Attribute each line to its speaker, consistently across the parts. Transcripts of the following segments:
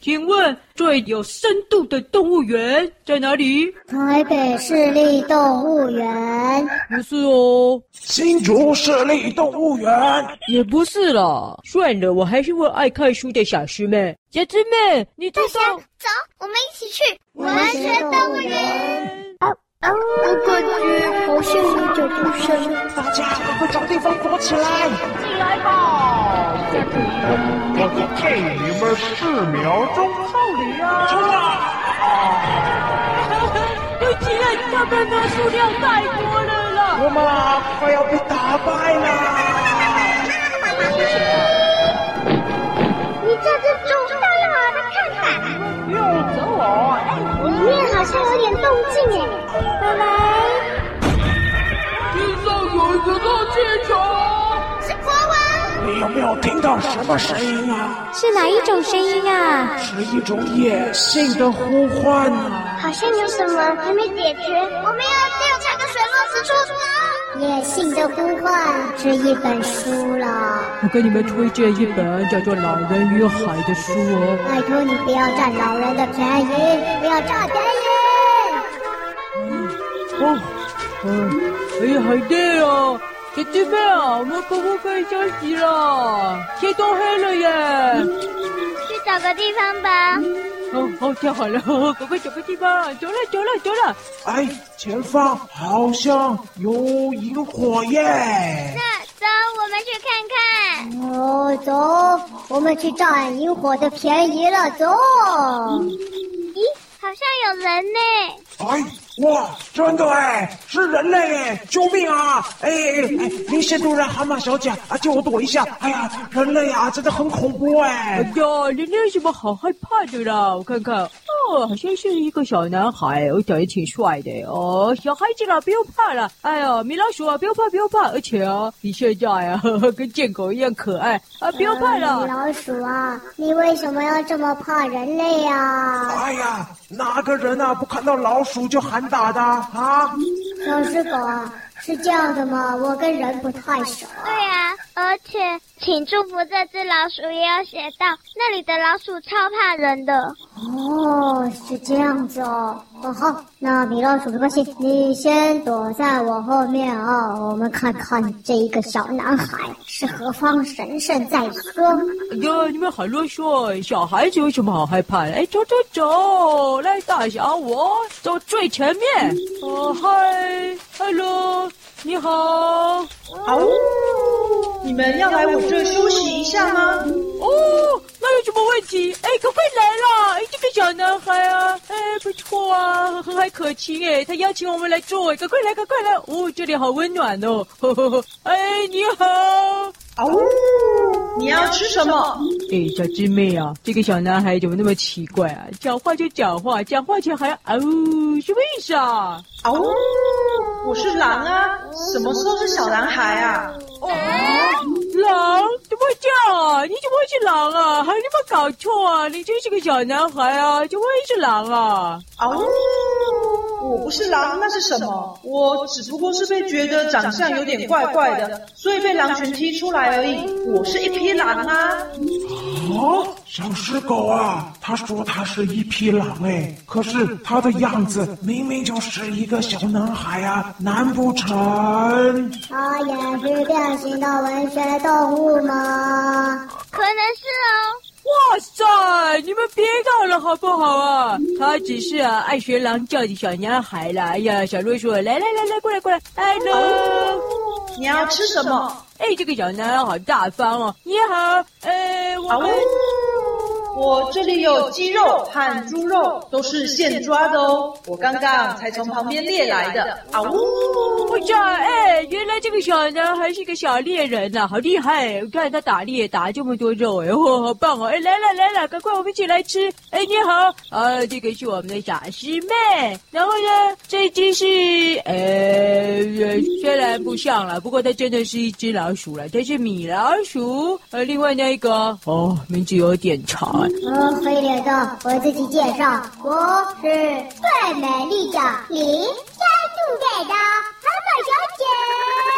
Speaker 1: 请问最有深度的动物园在哪里？
Speaker 2: 台北市立动物园。
Speaker 1: 不是哦。
Speaker 3: 新竹市立动物园。
Speaker 1: 也不是啦。算了，我还是问爱看书的小师妹。小师妹，你走走，
Speaker 2: 走，我们一起去文学动物园。啊，我感觉好像有脚步声，
Speaker 3: 大家赶快找地方躲起来！
Speaker 4: 进来吧，在这里，我就替你们四秒钟扣礼啊！
Speaker 3: 冲啊！
Speaker 1: 对不起，他们的数量太多了啦！
Speaker 3: 我们快要被打败了！
Speaker 2: 听到
Speaker 3: 什么声音啊？
Speaker 2: 是哪一种声音啊？
Speaker 3: 是一种野性的呼唤啊！
Speaker 2: 好像有什么还没解决。我们要调查个水落石出。野性的呼唤是一本书了。
Speaker 1: 我给你们推荐一本叫做《老人与海》的书哦。
Speaker 2: 拜托你不要占老人的便宜，不要占便宜。
Speaker 1: 哦，嗯，哎，好累哦，姐姐们啊，我们可不可以休息了？天都黑了耶。
Speaker 2: 去找个地方吧。
Speaker 1: 哦，好，太好了，赶快找个地方，走了，走了，走了。
Speaker 3: 哎，前方好像有萤火耶。
Speaker 2: 那走，我们去看看。哦，走，我们去占萤火的便宜了，走。咦，好像有人呢。
Speaker 3: 哎，哇，真的哎，是人类哎，救命啊！哎哎哎，林仙杜人蛤蟆小姐啊，借我躲一下。哎呀，人类啊，真的很恐怖哎。
Speaker 1: 哎呀，人类有什么好害怕的啦？我看看，哦，好像是一个小男孩，我长得挺帅的哦。小孩子啦，不要怕了。哎呀，米老鼠啊，不要怕，不要怕。而且啊，你现在呀，呵呵，跟贱狗一样可爱啊，不要怕了。
Speaker 2: 米老鼠啊，你为什么要这么怕人类呀？
Speaker 3: 哎呀，哪个人啊，不看到老鼠就喊打的啊？
Speaker 2: 老师狗啊，是这样的吗？我跟人不太熟。对啊，而且请祝福这只老鼠也有写到，那里的老鼠超怕人的。哦，是这样子哦。哦好，那米老鼠没关系，你先躲在我后面啊、哦。我们看看这一个小男孩是何方神圣再说。
Speaker 1: 哎呀，你们很啰嗦，小孩子有什么好害怕的？哎，走走走，来大侠我走最前面。哦嗨，hello，你好。
Speaker 5: 好，你们要来我这休息一下吗？
Speaker 1: 哦，那有什么问题？哎，可快来啦！哎，这个小男孩啊，哎，不错啊，和蔼可亲哎，他邀请我们来坐，赶快来，赶快来！哦，这里好温暖哦。呵呵呵，哎，你好。
Speaker 5: 哦，你要吃什么？
Speaker 1: 哎，小狮妹啊，这个小男孩怎么那么奇怪啊？讲话就讲话，讲话前还要嗷，什么意思啊？
Speaker 5: 哦，我是狼啊，什么时候是小男孩啊？
Speaker 1: 哦，狼？怎么会这样啊？你怎么会是狼啊？还有没有搞错啊？你真是个小男孩啊，怎么会是狼啊？
Speaker 5: 哦。我不是狼，那是什么？我只不过是被觉得长相有点怪怪的，所以被狼群踢出来而已。我是一匹狼啊！
Speaker 3: 哦，小狮狗啊，他说他是一匹狼哎，可是他的样子明明就是一个小男孩啊，难不成？
Speaker 2: 他也是变形的文学动物吗？可能是哦。
Speaker 1: 哇塞！你们别闹了好不好啊？他只是啊爱学狼叫的小男孩啦。哎呀，小瑞说：“来来来来，过来过来，Hello，
Speaker 5: 你要吃什么？
Speaker 1: 哎，这个小男孩好大方哦。你好，哎，我们。”
Speaker 5: 我这里有鸡肉和猪肉，都是现抓的哦。我刚刚才从旁边猎来的。啊呜！
Speaker 1: 我叫，哎，原来这个小男孩是个小猎人呐，好厉害！看他打猎打这么多肉，哎，嚯，好棒哦！哎，来了来了，赶快我们一起来吃。哎，你好，啊，这个是我们的小师妹。然后呢，这只是，呃，虽然不像了，不过它真的是一只老鼠了，它是米老鼠。呃，另外那一个，哦，名字有点长。
Speaker 2: 呃，黑脸的，我自己介绍，我是最美丽的林家住在的妈妈小姐。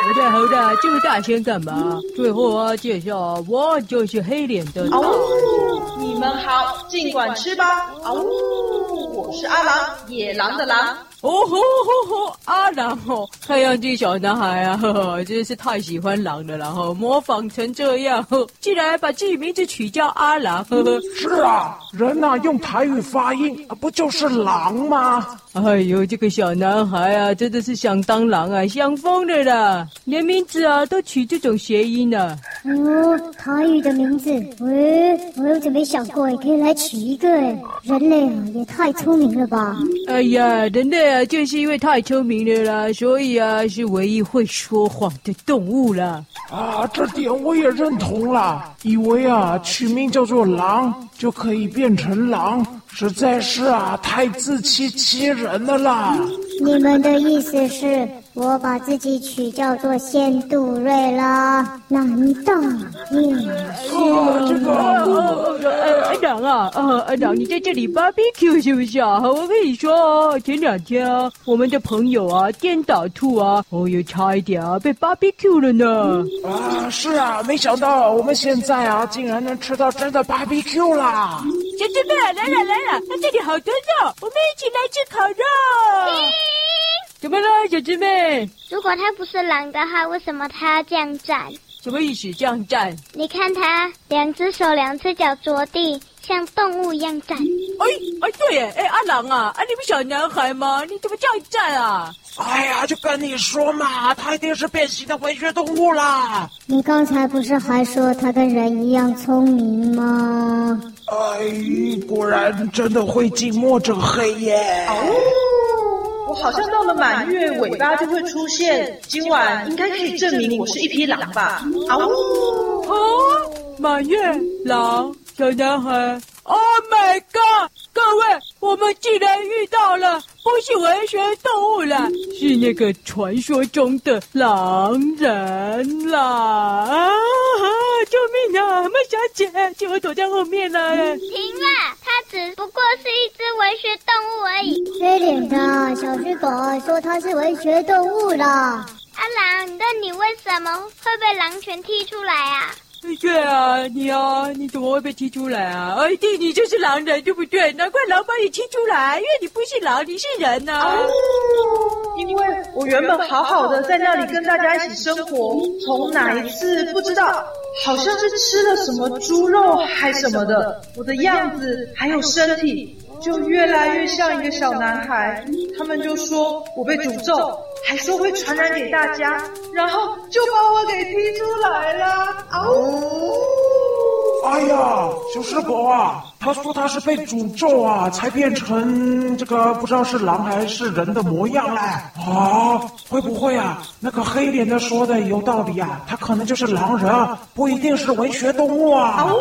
Speaker 1: 好的好的，这么大声干嘛？最后啊，介绍，我就是黑脸的。
Speaker 5: 哦，你们好，尽管吃吧。啊呜，我是阿狼，野狼的狼。
Speaker 1: 哦吼吼吼！阿狼哦，太阳这小男孩啊，呵呵，真是太喜欢狼了，然后模仿成这样，呵，竟然把自己名字取叫阿狼，呵呵。
Speaker 3: 是啊，人呐、啊、用台语发音啊，不就是狼吗？
Speaker 1: 哎呦，这个小男孩啊，真的是想当狼啊，想疯了啦！连名字啊都取这种谐音呢、啊。
Speaker 2: 哦，台语的名字，喂，我有准备想过，也可以来取一个。人类啊，也太聪明了吧！
Speaker 1: 哎呀，人类。就是因为太聪明了啦，所以啊，是唯一会说谎的动物啦。
Speaker 3: 啊，这点我也认同啦。以为啊，取名叫做狼就可以变成狼，实在是啊，太自欺欺人了啦。
Speaker 2: 你们的意思是？我把自己取叫做仙杜瑞了，难道你是？
Speaker 1: 哦，这个，阿狼啊，阿长，你在这里 barbecue 是不是啊？我跟你说，前两天啊，我们的朋友啊，颠倒兔啊，哦哟，差一点啊，被 barbecue 了呢。
Speaker 3: 啊，是啊，没想到我们现在啊，竟然能吃到真的 barbecue 啦！
Speaker 1: 小姐妹，来了来了，那这里好多肉，我们一起来吃烤肉。怎么了，小师妹？
Speaker 2: 如果他不是狼的话，为什么他要这样站？
Speaker 1: 什么意思？这样站？
Speaker 2: 你看他两只手、两只脚着地，像动物一样站。
Speaker 1: 哎哎，对耶，哎，阿狼啊，啊，你不小男孩吗？你怎么这样站啊？
Speaker 3: 哎呀，就跟你说嘛，他一定是变形的文学动物啦。
Speaker 2: 你刚才不是还说他跟人一样聪明吗？
Speaker 3: 哎，果然真的会近墨者黑耶。
Speaker 5: 我好像到了满月，尾巴就会出现。今晚应该可以证明我是一匹狼吧？啊呜！
Speaker 1: 哦，满月狼小男孩，Oh my God！各位，我们竟然遇到了，不是文学动物了，是那个传说中的狼人啦！啊！救命啊，麦小姐，请我躲在后面了。
Speaker 2: 停了，它只不过是一只文学动物而已。
Speaker 6: 缺点的小只狗说它是文学动物了。
Speaker 2: 阿狼，那你为什么会被狼群踢出来啊？
Speaker 1: 对啊，你啊，你怎么会被踢出来啊？哎，弟，你就是狼人，对不对？难怪狼把你踢出来，因为你不是狼，你是人呐、啊。
Speaker 5: 因为我原本好好的在那里跟大家一起生活，从哪一次不知道，好像是吃了什么猪肉还什么的，我的样子还有身体就越来越像一个小男孩。他们就说我被诅咒。还说会传染给大家，然后就把我给踢出来了。哦，
Speaker 3: 哎呀，小师伯啊，他说他是被诅咒啊，才变成这个不知道是狼还是人的模样嘞。啊，会不会啊？那个黑脸的说的有道理啊，他可能就是狼人，不一定是文学动物啊。
Speaker 5: 哦，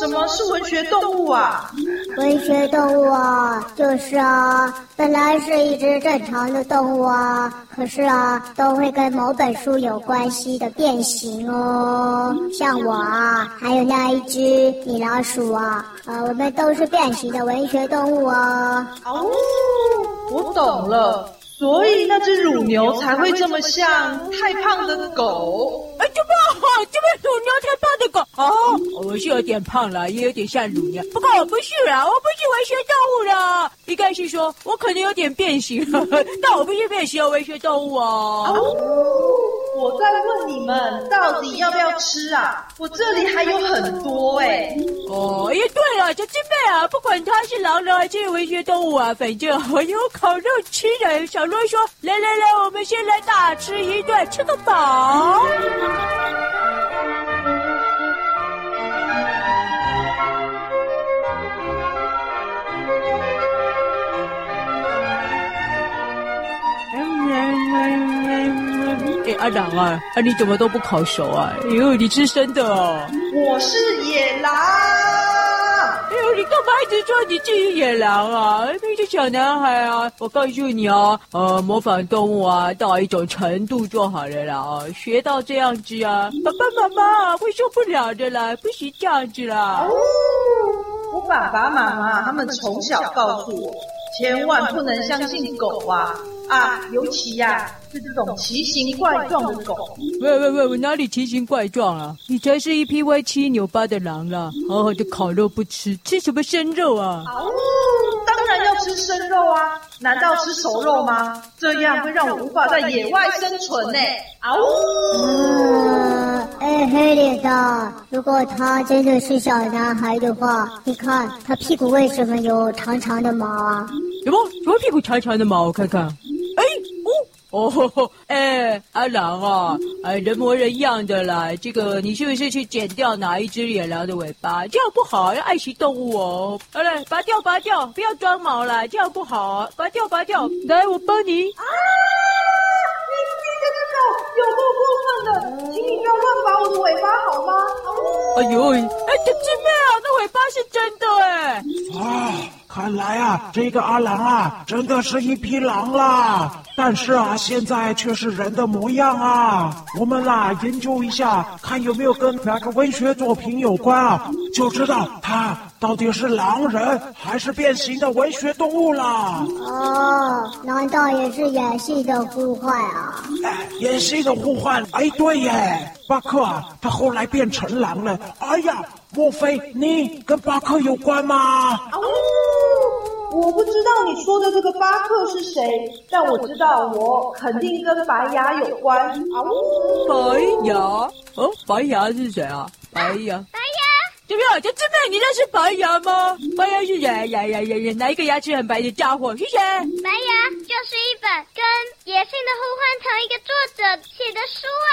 Speaker 5: 什么是文学动物啊？
Speaker 6: 文学动物啊，就是啊，本来是一只正常的动物啊，可是啊，都会跟某本书有关系的变形哦。像我啊，还有那一只米老鼠啊，呃，我们都是变形的文学动物哦。
Speaker 5: 哦，我懂了。所以那只乳牛才会这么像太胖的狗。
Speaker 1: 哎，这么好，这么乳牛太胖的狗。哦，我是有点胖了，也有点像乳牛。不过我不是啦，我不是文学动物啦。应该是说我可能有点变形，但我不是变形的文学动物哦。
Speaker 5: 哦我在问你们，到底要不要吃啊？我这里还有很多哎、
Speaker 1: 哦，也，对了，小金妹啊，不管它是狼人还是文学动物啊，反正我有烤肉吃的。小罗说：“来来来，我们先来大吃一顿，吃个饱。”阿狼啊，啊你怎么都不烤熟啊？哎呦，你吃生的哦！
Speaker 5: 我是野狼。
Speaker 1: 哎呦，你干嘛一直说你自己野狼啊？那些小男孩啊，我告诉你啊，呃，模仿动物啊，到一种程度就好了啦啊，学到这样子啊，爸爸妈妈会受不了的啦，不许这样子啦。
Speaker 5: 哦，我爸爸妈妈他们从小告诉我，千万不能相信狗啊。啊，尤其呀、啊，是这种奇形怪状的狗。
Speaker 1: 喂喂喂，我哪里奇形怪状啊？你才是一匹歪七扭八的狼啦！好好的烤肉不吃，吃什么生肉啊？
Speaker 5: 啊呜，当然要吃生肉啊！难道吃熟肉吗？这样会让我无法在野外生存呢！啊呜！
Speaker 6: 呃，哎，黑脸的，如果他真的是小男孩的话，你看他屁股为什么有长长的毛啊？
Speaker 1: 什么？什么屁股长长的毛？我看看。哎，哦，哦，哎，阿狼啊，哎，人模人样的啦。这个你是不是去剪掉哪一只野狼的尾巴？这样不好，要爱惜动物哦。好嘞，拔掉，拔掉，不要装毛了，这样不好。拔掉，拔掉，来，我帮你。啊！
Speaker 5: 你你这个狗有够过分的，请你不要乱拔我的尾巴好吗？
Speaker 1: 哎呦，哎，这姐妹啊，那尾巴是真的哎。
Speaker 3: 啊。看来啊，这个阿郎啊，真的是一匹狼啦。但是啊，现在却是人的模样啊。我们啦，研究一下，看有没有跟哪个文学作品有关啊，就知道他到底是狼人还是变形的文学动物啦。
Speaker 6: 哦，难道也是演戏的呼唤啊？
Speaker 3: 哎，演戏的呼唤，哎，对耶，巴克啊，他后来变成狼了。哎呀，莫非你跟巴克有关吗？
Speaker 5: 我不知道你说的这个巴克是谁，但我知道我肯定跟白牙有关。啊呜！
Speaker 1: 白牙？哦，白牙是谁啊？白牙？
Speaker 2: 白牙？
Speaker 1: 怎么样？这姊妹，你认识白牙吗？白牙是谁？呀呀呀呀！哪一个牙齿很白的家伙？是谁？
Speaker 2: 白牙就是一本跟《野性的呼唤》同一个作者写的书啊。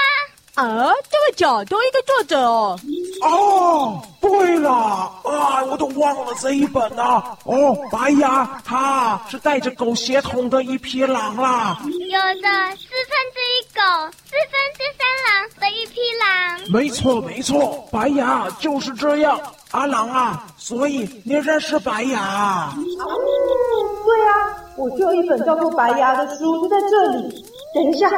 Speaker 1: 啊，这么巧，同一个作者哦。
Speaker 3: 哦，对了，啊，我都忘了这一本了。哦，白牙，他是带着狗血统的一匹狼啦。
Speaker 2: 有的四分之一狗，四分之三狼的一匹狼。
Speaker 3: 没错，没错，白牙就是这样。阿狼啊，所以你认识白牙？啊，
Speaker 5: 对啊，我就有一本叫做《白牙》的书，就在这里。等一下，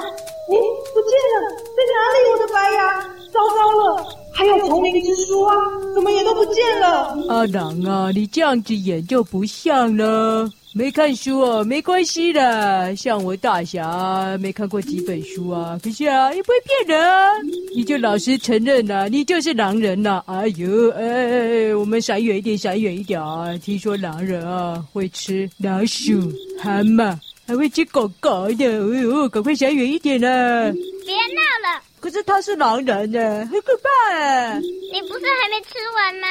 Speaker 5: 你不见了，在哪里？我的白牙，糟糕了！还有丛林之书啊，怎么也都不见了？
Speaker 1: 阿狼啊，你这样子演就不像了。没看书哦，没关系的。像我大侠没看过几本书啊，可是啊，也不会骗人啊。你就老实承认呐，你就是狼人呐。哎呦，哎哎哎，我们闪远一点，闪远一点啊！听说狼人啊会吃老鼠、蛤蟆。还会吃狗狗的，哎呦，赶快闪远一点啦！
Speaker 2: 别闹了！
Speaker 1: 可是他是狼人呢，很可怕哎！
Speaker 2: 你不是还没吃完吗？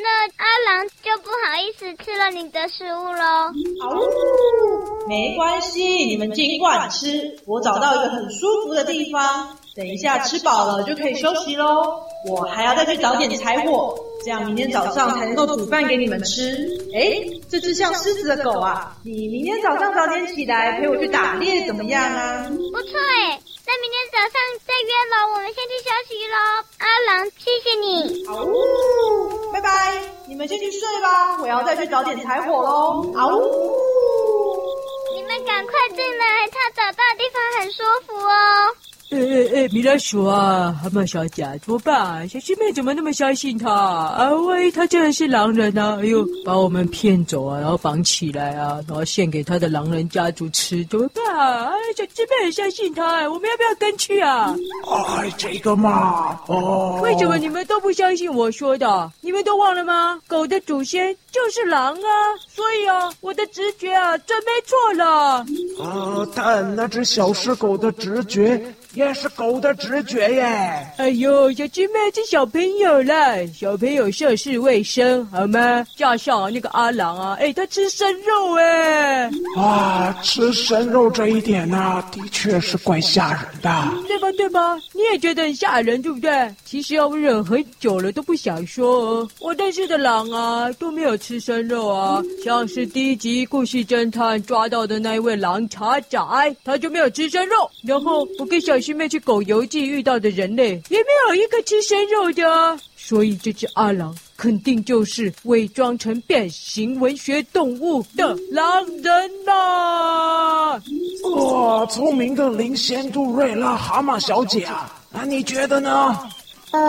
Speaker 2: 那阿狼就不好意思吃了你的食物喽。
Speaker 5: 哦，没关系，你们尽管吃。我找到一个很舒服的地方，等一下吃饱了就可以休息喽。我还要再去找点柴火，这样明天早上才能够煮饭给你们吃。哎，这只像狮子的狗啊，你明天早上早点起来陪我去打猎怎么样啊？
Speaker 2: 不错哎。那明天早上再约喽，我们先去休息喽。阿郎，谢谢你。
Speaker 5: 好呜，拜拜，你们先去睡吧，我要再去找点柴火喽。好呜，
Speaker 2: 你们赶快进来，他找到的地方很舒服哦。
Speaker 1: 哎哎哎，米老鼠啊，蛤蟆小姐，怎么办？小师妹怎么那么相信他啊？万一他真的是狼人呢？啊？哎呦，把我们骗走啊，然后绑起来啊，然后献给他的狼人家族吃，怎么办？哎，小师妹很相信他，我们要不要跟去啊？
Speaker 3: 哎，这个嘛，哦，
Speaker 1: 为什么你们都不相信我说的？你们都忘了吗？狗的祖先就是狼啊，所以啊，我的直觉啊，准没错了。
Speaker 3: 啊，但那只小狮狗的直觉。也是狗的直觉耶！
Speaker 1: 哎呦，小鸡妹是小朋友了，小朋友涉世未深，好吗？加上那个阿郎啊，哎，他吃生肉哎！
Speaker 3: 啊，吃生肉这一点呢、啊，的确是怪吓人的，
Speaker 1: 对吧？对吧？你也觉得很吓人，对不对？其实我忍很久了，都不想说。我认识的狼啊，都没有吃生肉啊，像是第一集故事侦探抓到的那一位狼茶仔，他就没有吃生肉。然后我跟小。师妹去狗游记遇到的人类也没有一个吃生肉的，所以这只阿狼肯定就是伪装成变形文学动物的狼人啦、啊！
Speaker 3: 哇，聪明的林仙杜瑞拉蛤蟆小姐啊，那你觉得呢？
Speaker 6: 呃，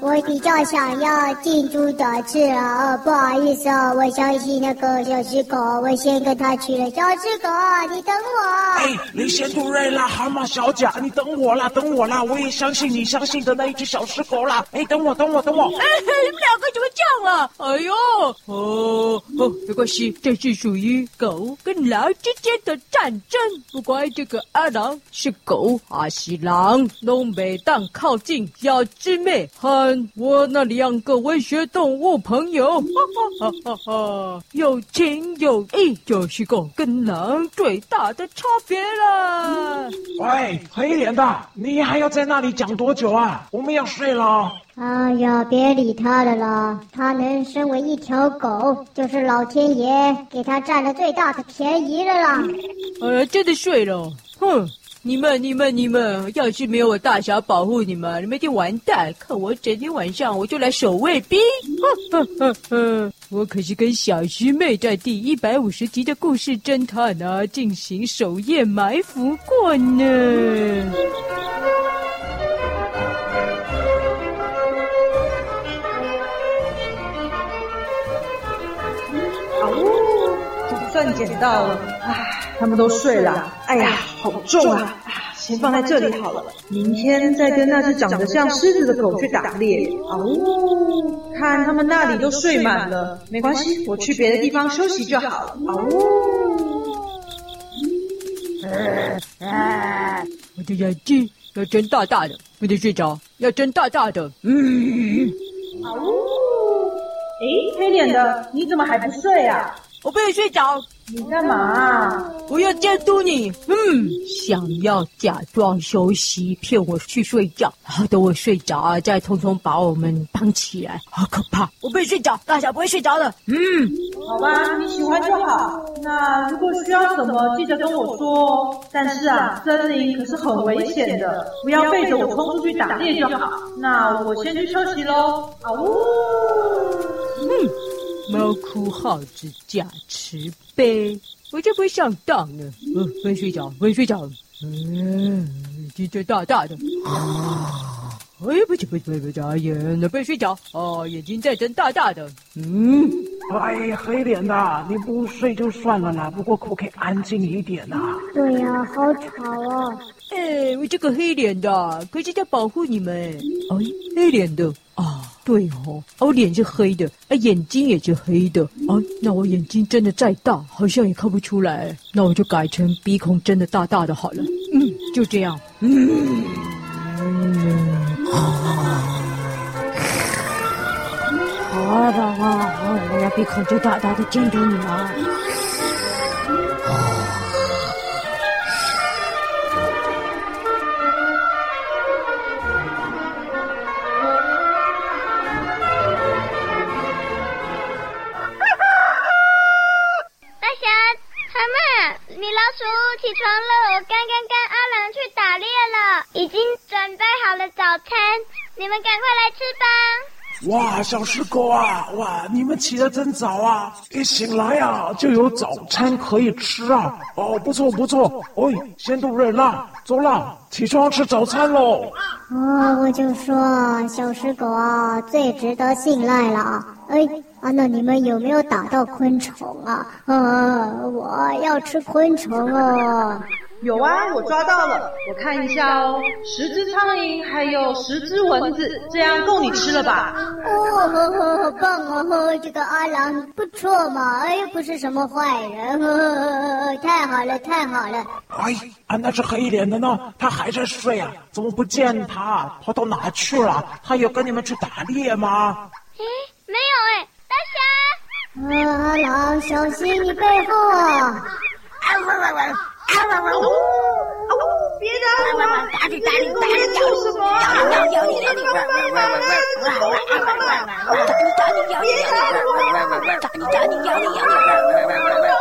Speaker 6: 我比较想要近朱者赤啊、哦！不好意思哦，我相信那个小狮狗，我先跟他去了。小狮狗，你等我。
Speaker 3: 哎，你先杜瑞拉，蛤蟆小姐，你等我啦，等我啦！我也相信你相信的那一只小狮狗啦。哎，等我，等我，等我。哎，
Speaker 1: 你们两个怎么这样啊？哎呦，哦哦，没关系，这是属于狗跟狼之间的战争。不管这个阿狼是狗还是狼，都每当靠近。小狮妹我那两个文学动物朋友，哈哈哈哈，有情有义，就是狗跟狼最大的差别了。
Speaker 3: 喂，黑脸的，你还要在那里讲多久啊？我们要睡了。
Speaker 6: 哎呀，别理他了啦！他能身为一条狗，就是老天爷给他占了最大的便宜了啦。
Speaker 1: 呃，真的睡了，哼。你们、你们、你们，要是没有我大侠保护你们，你们就完蛋！看我整天晚上我就来守卫兵，呵呵呵呵，我可是跟小师妹在第一百五十集的故事侦探啊进行守夜埋伏过呢。
Speaker 5: 好哦，总算捡到了，唉。他们都睡了，哎呀，好重啊！先放在这里好了，明天再跟那只长得像狮子的狗去打猎。哦，看他们那里都睡满了，没关系，我去别的地方休息就好了。哦，
Speaker 1: 我的眼睛要睁大大的，不能睡着，要睁大大的。嗯，
Speaker 5: 哦，诶，黑脸的，你怎么还不睡啊？
Speaker 1: 我不能睡着。
Speaker 5: 你干嘛啊？
Speaker 1: 我要监督你。嗯，想要假装休息，骗我去睡觉，然后等我睡着啊，再通通把我们绑起来，好可怕！我不会睡着，大侠不会睡着的。嗯，
Speaker 5: 好吧，你喜欢就好。那如果需要什么，记得跟我说。但是啊，森林可是很危险的，不要背着我冲出去打猎就好。那我先去休息喽。啊呜！
Speaker 1: 嗯，猫哭耗子假慈悲，我就不会上当了。嗯、呃，不睡着，不睡着。嗯，眼睛大大的。啊，哎呀，不行不行不行，眼那不睡着。哦，眼睛再睁大大的。嗯，
Speaker 3: 哎，黑脸呐，你不睡就算了啦，不过可不可以安静一点呐、啊？
Speaker 6: 对呀、啊，好吵哦。
Speaker 1: 哎，我这个黑脸的，可是在保护你们。哎，黑脸的啊。对哦，我脸是黑的，啊，眼睛也是黑的，啊，那我眼睛睁得再大，好像也看不出来，那我就改成鼻孔真的大大的好了，嗯，就这样，嗯，好好啦，好，我要鼻孔就大大的见着你啊。
Speaker 2: 起床了，我刚刚跟阿郎去打猎了，已经准备好了早餐，你们赶快来吃吧。
Speaker 3: 哇，小石狗啊，哇，你们起得真早啊！一醒来啊，就有早餐可以吃啊！哦，不错不错，哎，先杜瑞拉，走啦，起床吃早餐喽！
Speaker 6: 哦，我就说小石狗啊，最值得信赖了啊，哎。啊，那你们有没有打到昆虫啊？啊，我要吃昆虫哦。
Speaker 5: 有啊，我抓到了，我看一下哦，十只苍蝇，还有十只蚊子，这样够你吃了吧？
Speaker 6: 哦，呵呵好棒哦，这个阿郎不错嘛，哎，又不是什么坏人，呵呵呵太好了，太好了。
Speaker 3: 哎，啊，那只黑脸的呢，他还在睡啊？怎么不见他？跑到哪去了？他有跟你们去打猎吗？
Speaker 2: 哎，没有哎。
Speaker 6: 大侠，啊，阿郎，小心你背后啊！啊哇哇哇！啊哇哇！哦
Speaker 5: 哦，别打我！打你打你打你！咬你咬你咬你！哇哇哇哇！哇哇哇哇！打你打你咬你咬你！哇哇哇哇！打你打你咬你咬你！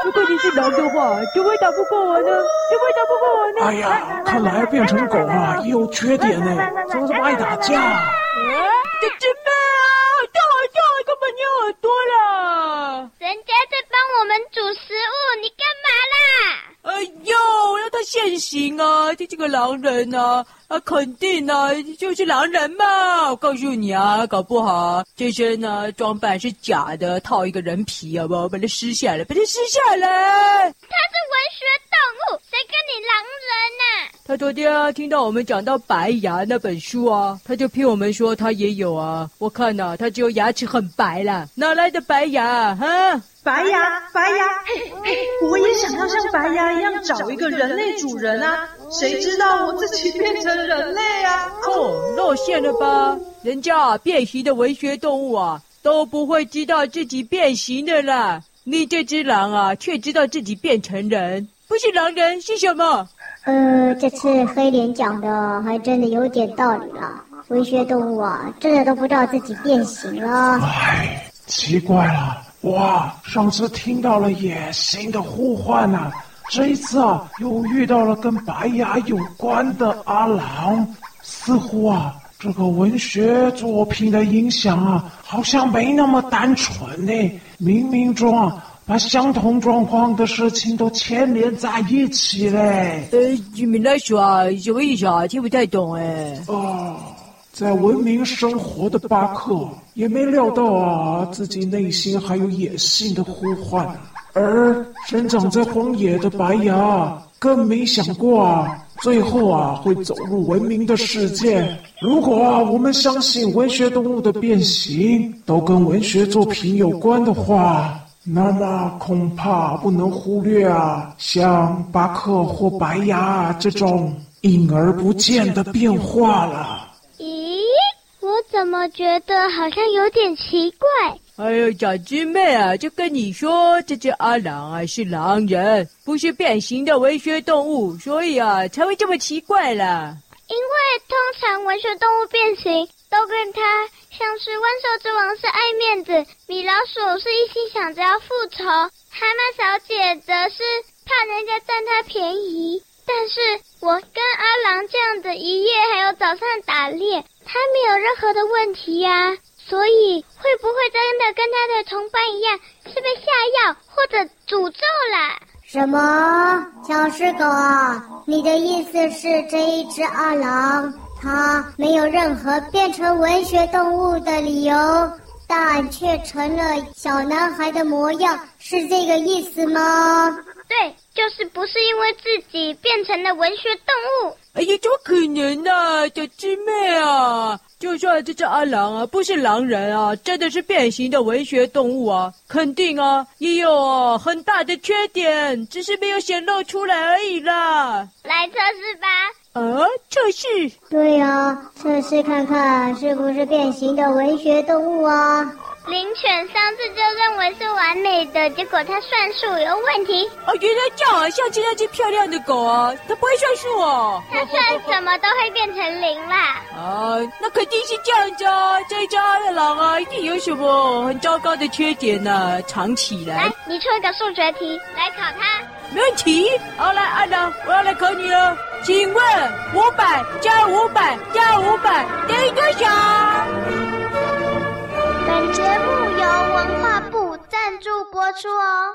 Speaker 1: 如果你是狼的话，怎么会打不过我呢？怎么会打不过我呢？
Speaker 3: 哎呀，看来变成狗啊，也有缺点呢，怎么这么爱打架？
Speaker 1: 这真笨啊！根本有耳朵了，
Speaker 2: 人家在帮我们煮食物，你干嘛啦？
Speaker 1: 哎呦，让他现形啊，这这个狼人啊，啊，肯定啊，就是狼人嘛！我告诉你啊，搞不好这身呢装扮是假的，套一个人皮，好不好？把它撕下来，把它撕下来。
Speaker 2: 他是文学动物，谁跟你狼人呐、啊？
Speaker 1: 他昨天啊听到我们讲到白牙那本书啊，他就骗我们说他也有啊。我看呐、啊，他只有牙齿很白啦，哪来的白牙？哈？
Speaker 5: 白牙，白牙，嘿嘿，我也想要像白牙一样找一个人类主人啊！谁知道我自己变成人类啊？
Speaker 1: 哦，露馅了吧？人家变形的文学动物啊，都不会知道自己变形的啦。你这只狼啊，却知道自己变成人，不是狼人是什么？
Speaker 6: 呃，这次黑脸讲的还真的有点道理了。文学动物啊，真的都不知道自己变形了。
Speaker 3: 哎，奇怪了。哇，上次听到了野性的呼唤呐、啊，这一次啊又遇到了跟白牙有关的阿郎，似乎啊这个文学作品的影响啊好像没那么单纯呢，冥冥中啊把相同状况的事情都牵连在一起嘞。
Speaker 1: 呃，你们来说啊，什么意思啊？听不太懂哎。
Speaker 3: 哦。在文明生活的巴克也没料到啊，自己内心还有野性的呼唤，而生长在荒野的白牙更没想过啊，最后啊会走入文明的世界。如果啊我们相信文学动物的变形都跟文学作品有关的话，那么恐怕不能忽略啊，像巴克或白牙这种隐而不见的变化了。
Speaker 2: 我怎么觉得好像有点奇怪？
Speaker 1: 哎呦，小鸡妹啊，就跟你说，这只阿郎啊是狼人，不是变形的文学动物，所以啊才会这么奇怪啦。
Speaker 2: 因为通常文学动物变形都跟他像是万兽之王是爱面子，米老鼠是一心想着要复仇，蛤蟆小姐则是怕人家占她便宜。但是我跟阿郎这样子一夜还有早上打猎。他没有任何的问题呀、啊，所以会不会真的跟他的同伴一样，是被下药或者诅咒了？
Speaker 6: 什么？小狮狗啊，你的意思是这一只二郎，他没有任何变成文学动物的理由，但却成了小男孩的模样，是这个意思吗？
Speaker 2: 对，就是不是因为自己变成了文学动物。
Speaker 1: 哎呀，怎么可能呢、啊，小师妹啊！就算这只阿郎啊，不是狼人啊，真的是变形的文学动物啊，肯定啊也有啊很大的缺点，只是没有显露出来而已啦。
Speaker 2: 来测试吧。
Speaker 1: 啊，测试？
Speaker 6: 对呀、啊，测试看看是不是变形的文学动物啊。
Speaker 2: 灵犬上次就认为是完美的，结果它算数有问题。
Speaker 1: 哦，原来这样啊！像这样只漂亮的狗啊，它不会算数哦。
Speaker 2: 它算什么都会变成零啦。
Speaker 1: 啊，那肯定是这样子啊！这只阿郎啊，一定有什么很糟糕的缺点呢、啊，藏起来。
Speaker 2: 来，你出一个数学题来考它。
Speaker 1: 没问题。好，来，阿郎，我要来考你了。请问五百加五百加五百等于多少？
Speaker 2: 本节目由文化部赞助播出哦。